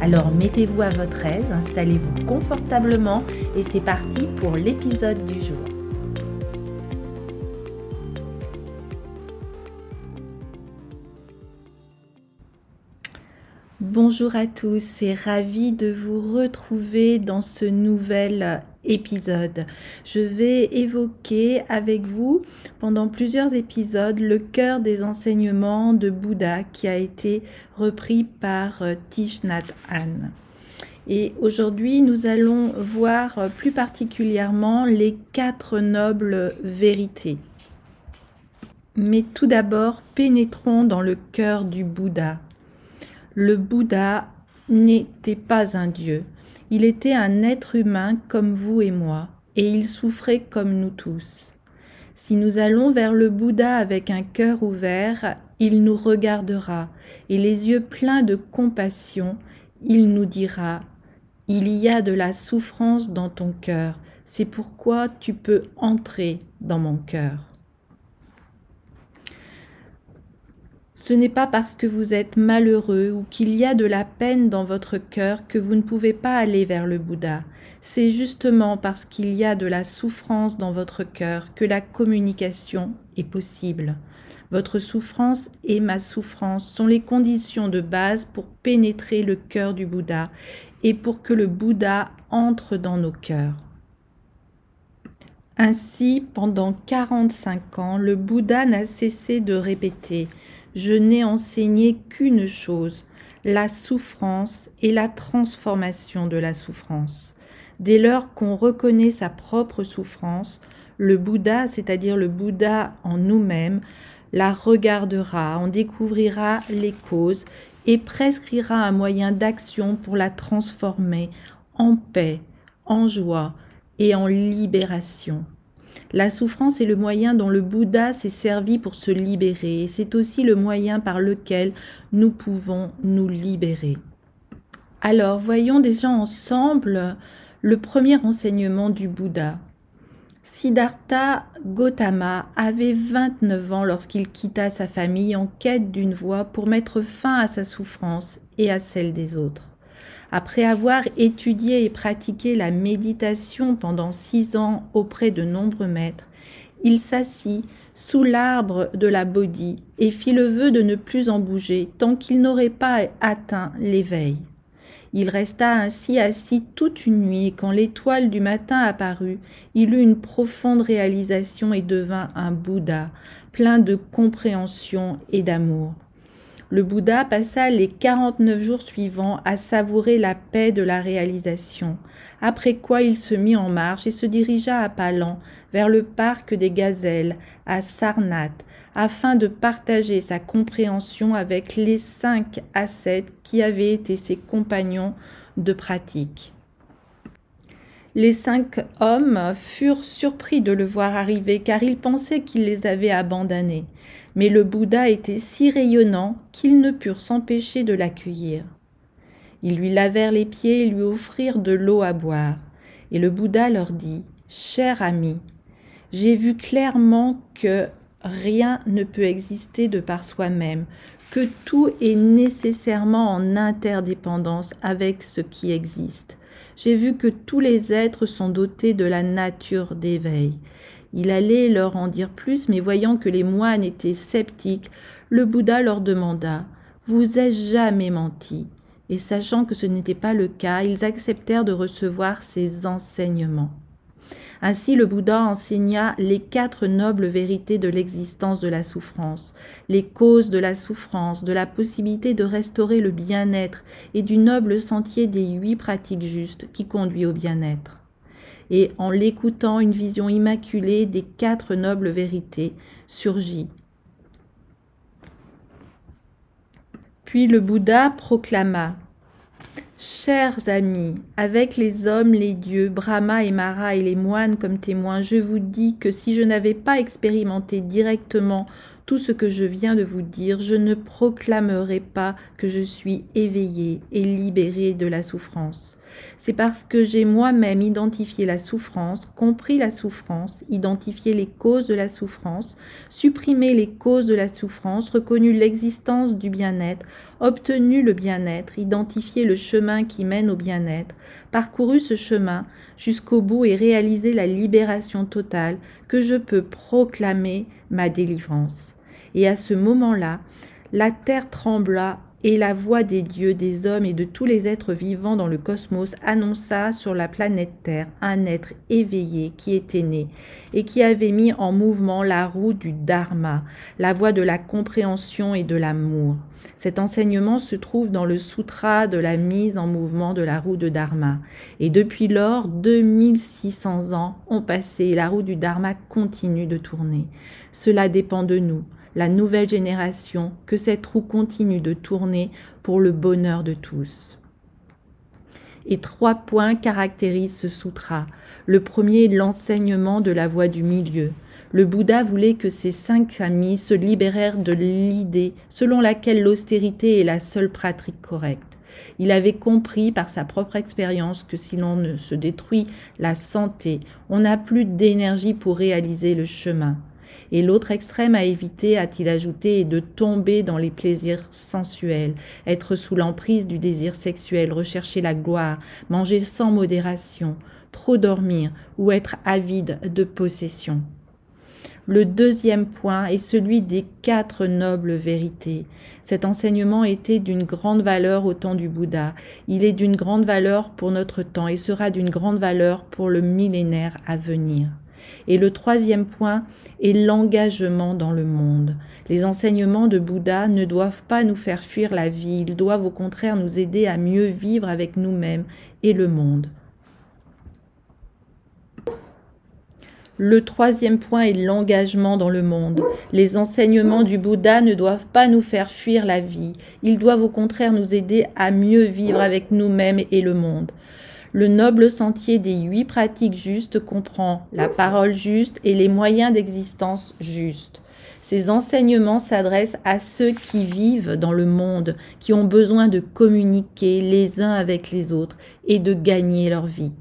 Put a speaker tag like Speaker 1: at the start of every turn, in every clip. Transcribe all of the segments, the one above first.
Speaker 1: Alors mettez-vous à votre aise, installez-vous confortablement et c'est parti pour l'épisode du jour. Bonjour à tous et ravi de vous retrouver dans ce nouvel épisode. Je vais évoquer avec vous pendant plusieurs épisodes le cœur des enseignements de Bouddha qui a été repris par euh, Thich Nhat Hanh. Et aujourd'hui, nous allons voir euh, plus particulièrement les quatre nobles vérités. Mais tout d'abord, pénétrons dans le cœur du Bouddha le Bouddha n'était pas un dieu. Il était un être humain comme vous et moi, et il souffrait comme nous tous. Si nous allons vers le Bouddha avec un cœur ouvert, il nous regardera, et les yeux pleins de compassion, il nous dira Il y a de la souffrance dans ton cœur, c'est pourquoi tu peux entrer dans mon cœur. Ce n'est pas parce que vous êtes malheureux ou qu'il y a de la peine dans votre cœur que vous ne pouvez pas aller vers le Bouddha. C'est justement parce qu'il y a de la souffrance dans votre cœur que la communication est possible. Votre souffrance et ma souffrance sont les conditions de base pour pénétrer le cœur du Bouddha et pour que le Bouddha entre dans nos cœurs. Ainsi, pendant 45 ans, le Bouddha n'a cessé de répéter je n'ai enseigné qu'une chose, la souffrance et la transformation de la souffrance. Dès lors qu'on reconnaît sa propre souffrance, le Bouddha, c'est-à-dire le Bouddha en nous-mêmes, la regardera, en découvrira les causes et prescrira un moyen d'action pour la transformer en paix, en joie et en libération. La souffrance est le moyen dont le Bouddha s'est servi pour se libérer et c'est aussi le moyen par lequel nous pouvons nous libérer. Alors, voyons déjà ensemble le premier enseignement du Bouddha. Siddhartha Gautama avait 29 ans lorsqu'il quitta sa famille en quête d'une voie pour mettre fin à sa souffrance et à celle des autres. Après avoir étudié et pratiqué la méditation pendant six ans auprès de nombreux maîtres, il s'assit sous l'arbre de la Bodhi et fit le vœu de ne plus en bouger tant qu'il n'aurait pas atteint l'éveil. Il resta ainsi assis toute une nuit et quand l'étoile du matin apparut, il eut une profonde réalisation et devint un Bouddha, plein de compréhension et d'amour. Le Bouddha passa les 49 jours suivants à savourer la paix de la réalisation, après quoi il se mit en marche et se dirigea à pas lents vers le parc des gazelles, à Sarnath, afin de partager sa compréhension avec les cinq ascètes qui avaient été ses compagnons de pratique. Les cinq hommes furent surpris de le voir arriver car ils pensaient qu'il les avait abandonnés. Mais le Bouddha était si rayonnant qu'ils ne purent s'empêcher de l'accueillir. Ils lui lavèrent les pieds et lui offrirent de l'eau à boire. Et le Bouddha leur dit Cher ami, j'ai vu clairement que rien ne peut exister de par soi-même, que tout est nécessairement en interdépendance avec ce qui existe j'ai vu que tous les êtres sont dotés de la nature d'éveil. Il allait leur en dire plus, mais voyant que les moines étaient sceptiques, le Bouddha leur demanda Vous ai-je jamais menti? Et sachant que ce n'était pas le cas, ils acceptèrent de recevoir ses enseignements. Ainsi le Bouddha enseigna les quatre nobles vérités de l'existence de la souffrance, les causes de la souffrance, de la possibilité de restaurer le bien-être et du noble sentier des huit pratiques justes qui conduit au bien-être. Et en l'écoutant, une vision immaculée des quatre nobles vérités surgit. Puis le Bouddha proclama Chers amis, avec les hommes, les dieux, Brahma et Mara et les moines comme témoins, je vous dis que si je n'avais pas expérimenté directement tout ce que je viens de vous dire, je ne proclamerai pas que je suis éveillé et libéré de la souffrance. C'est parce que j'ai moi-même identifié la souffrance, compris la souffrance, identifié les causes de la souffrance, supprimé les causes de la souffrance, reconnu l'existence du bien-être, obtenu le bien-être, identifié le chemin qui mène au bien-être, parcouru ce chemin jusqu'au bout et réalisé la libération totale que je peux proclamer ma délivrance. Et à ce moment-là, la terre trembla et la voix des dieux, des hommes et de tous les êtres vivants dans le cosmos annonça sur la planète Terre un être éveillé qui était né et qui avait mis en mouvement la roue du Dharma, la voie de la compréhension et de l'amour. Cet enseignement se trouve dans le sutra de la mise en mouvement de la roue de Dharma. Et depuis lors, 2600 ans ont passé et la roue du Dharma continue de tourner. Cela dépend de nous la nouvelle génération, que cette roue continue de tourner pour le bonheur de tous. Et trois points caractérisent ce sutra. Le premier est l'enseignement de la voie du milieu. Le Bouddha voulait que ses cinq amis se libérèrent de l'idée selon laquelle l'austérité est la seule pratique correcte. Il avait compris par sa propre expérience que si l'on ne se détruit la santé, on n'a plus d'énergie pour réaliser le chemin. Et l'autre extrême à éviter, a-t-il ajouté, est de tomber dans les plaisirs sensuels, être sous l'emprise du désir sexuel, rechercher la gloire, manger sans modération, trop dormir ou être avide de possession. Le deuxième point est celui des quatre nobles vérités. Cet enseignement était d'une grande valeur au temps du Bouddha. Il est d'une grande valeur pour notre temps et sera d'une grande valeur pour le millénaire à venir. Et le troisième point est l'engagement dans le monde. Les enseignements de Bouddha ne doivent pas nous faire fuir la vie, ils doivent au contraire nous aider à mieux vivre avec nous-mêmes et le monde. Le troisième point est l'engagement dans le monde. Les enseignements du Bouddha ne doivent pas nous faire fuir la vie, ils doivent au contraire nous aider à mieux vivre avec nous-mêmes et le monde. Le noble sentier des huit pratiques justes comprend la parole juste et les moyens d'existence justes. Ces enseignements s'adressent à ceux qui vivent dans le monde, qui ont besoin de communiquer les uns avec les autres et de gagner leur vie.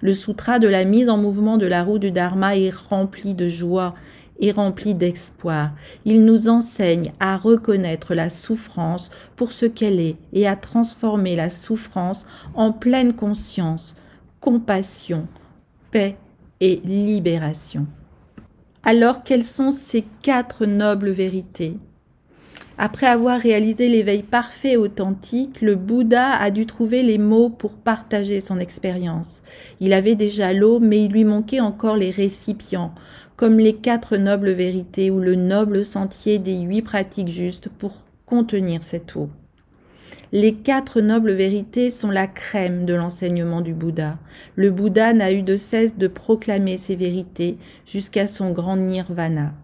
Speaker 1: Le sutra de la mise en mouvement de la roue du Dharma est rempli de joie et rempli d'espoir. Il nous enseigne à reconnaître la souffrance pour ce qu'elle est et à transformer la souffrance en pleine conscience, compassion, paix et libération. Alors quelles sont ces quatre nobles vérités? Après avoir réalisé l'éveil parfait et authentique, le Bouddha a dû trouver les mots pour partager son expérience. Il avait déjà l'eau, mais il lui manquait encore les récipients, comme les quatre nobles vérités ou le noble sentier des huit pratiques justes pour contenir cette eau. Les quatre nobles vérités sont la crème de l'enseignement du Bouddha. Le Bouddha n'a eu de cesse de proclamer ces vérités jusqu'à son grand nirvana.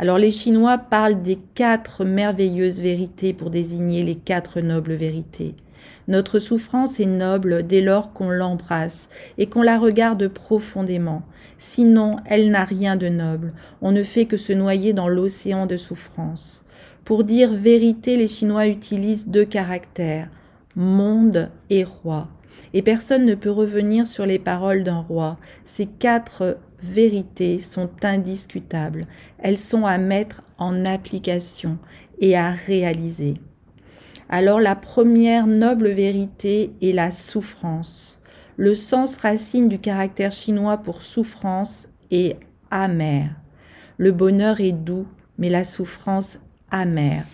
Speaker 1: Alors les Chinois parlent des quatre merveilleuses vérités pour désigner les quatre nobles vérités. Notre souffrance est noble dès lors qu'on l'embrasse et qu'on la regarde profondément. Sinon, elle n'a rien de noble. On ne fait que se noyer dans l'océan de souffrance. Pour dire vérité, les Chinois utilisent deux caractères, monde et roi. Et personne ne peut revenir sur les paroles d'un roi. Ces quatre vérités sont indiscutables. Elles sont à mettre en application et à réaliser alors la première noble vérité est la souffrance. Le sens racine du caractère chinois pour souffrance est amer. Le bonheur est doux, mais la souffrance amère.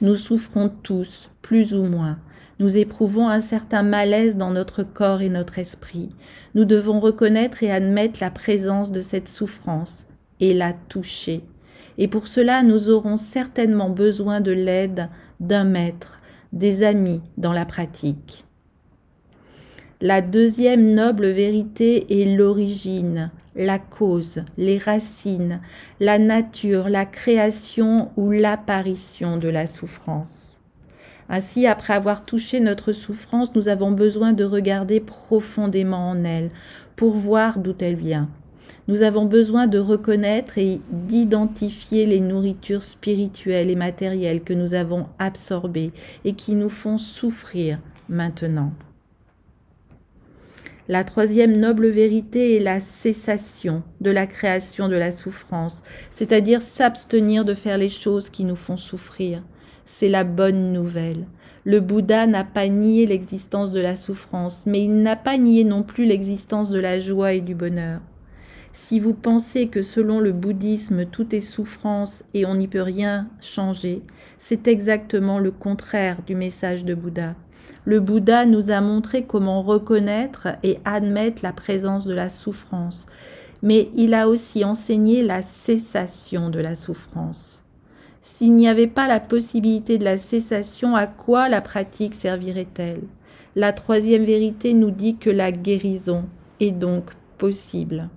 Speaker 1: Nous souffrons tous, plus ou moins. Nous éprouvons un certain malaise dans notre corps et notre esprit. Nous devons reconnaître et admettre la présence de cette souffrance et la toucher. Et pour cela, nous aurons certainement besoin de l'aide d'un maître, des amis dans la pratique. La deuxième noble vérité est l'origine, la cause, les racines, la nature, la création ou l'apparition de la souffrance. Ainsi, après avoir touché notre souffrance, nous avons besoin de regarder profondément en elle pour voir d'où elle vient. Nous avons besoin de reconnaître et d'identifier les nourritures spirituelles et matérielles que nous avons absorbées et qui nous font souffrir maintenant. La troisième noble vérité est la cessation de la création de la souffrance, c'est-à-dire s'abstenir de faire les choses qui nous font souffrir. C'est la bonne nouvelle. Le Bouddha n'a pas nié l'existence de la souffrance, mais il n'a pas nié non plus l'existence de la joie et du bonheur. Si vous pensez que selon le bouddhisme tout est souffrance et on n'y peut rien changer, c'est exactement le contraire du message de Bouddha. Le Bouddha nous a montré comment reconnaître et admettre la présence de la souffrance, mais il a aussi enseigné la cessation de la souffrance. S'il n'y avait pas la possibilité de la cessation, à quoi la pratique servirait-elle? La troisième vérité nous dit que la guérison est donc possible.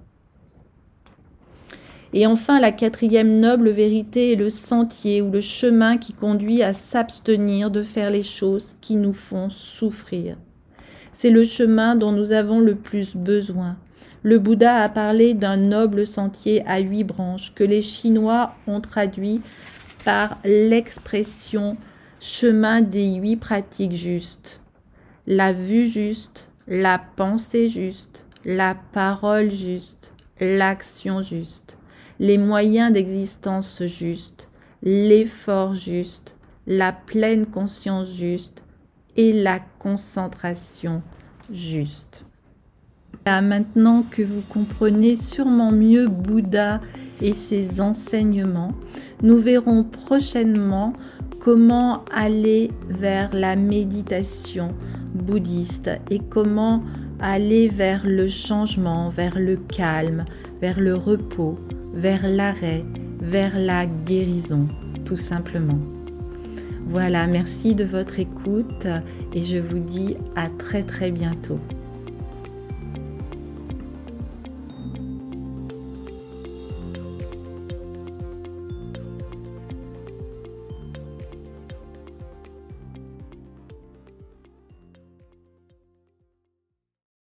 Speaker 1: Et enfin, la quatrième noble vérité est le sentier ou le chemin qui conduit à s'abstenir de faire les choses qui nous font souffrir. C'est le chemin dont nous avons le plus besoin. Le Bouddha a parlé d'un noble sentier à huit branches que les Chinois ont traduit par l'expression chemin des huit pratiques justes. La vue juste, la pensée juste, la parole juste, l'action juste les moyens d'existence justes, l'effort juste, la pleine conscience juste et la concentration juste. Maintenant que vous comprenez sûrement mieux Bouddha et ses enseignements, nous verrons prochainement comment aller vers la méditation bouddhiste et comment aller vers le changement, vers le calme, vers le repos, vers l'arrêt, vers la guérison, tout simplement. Voilà, merci de votre écoute et je vous dis à très très bientôt.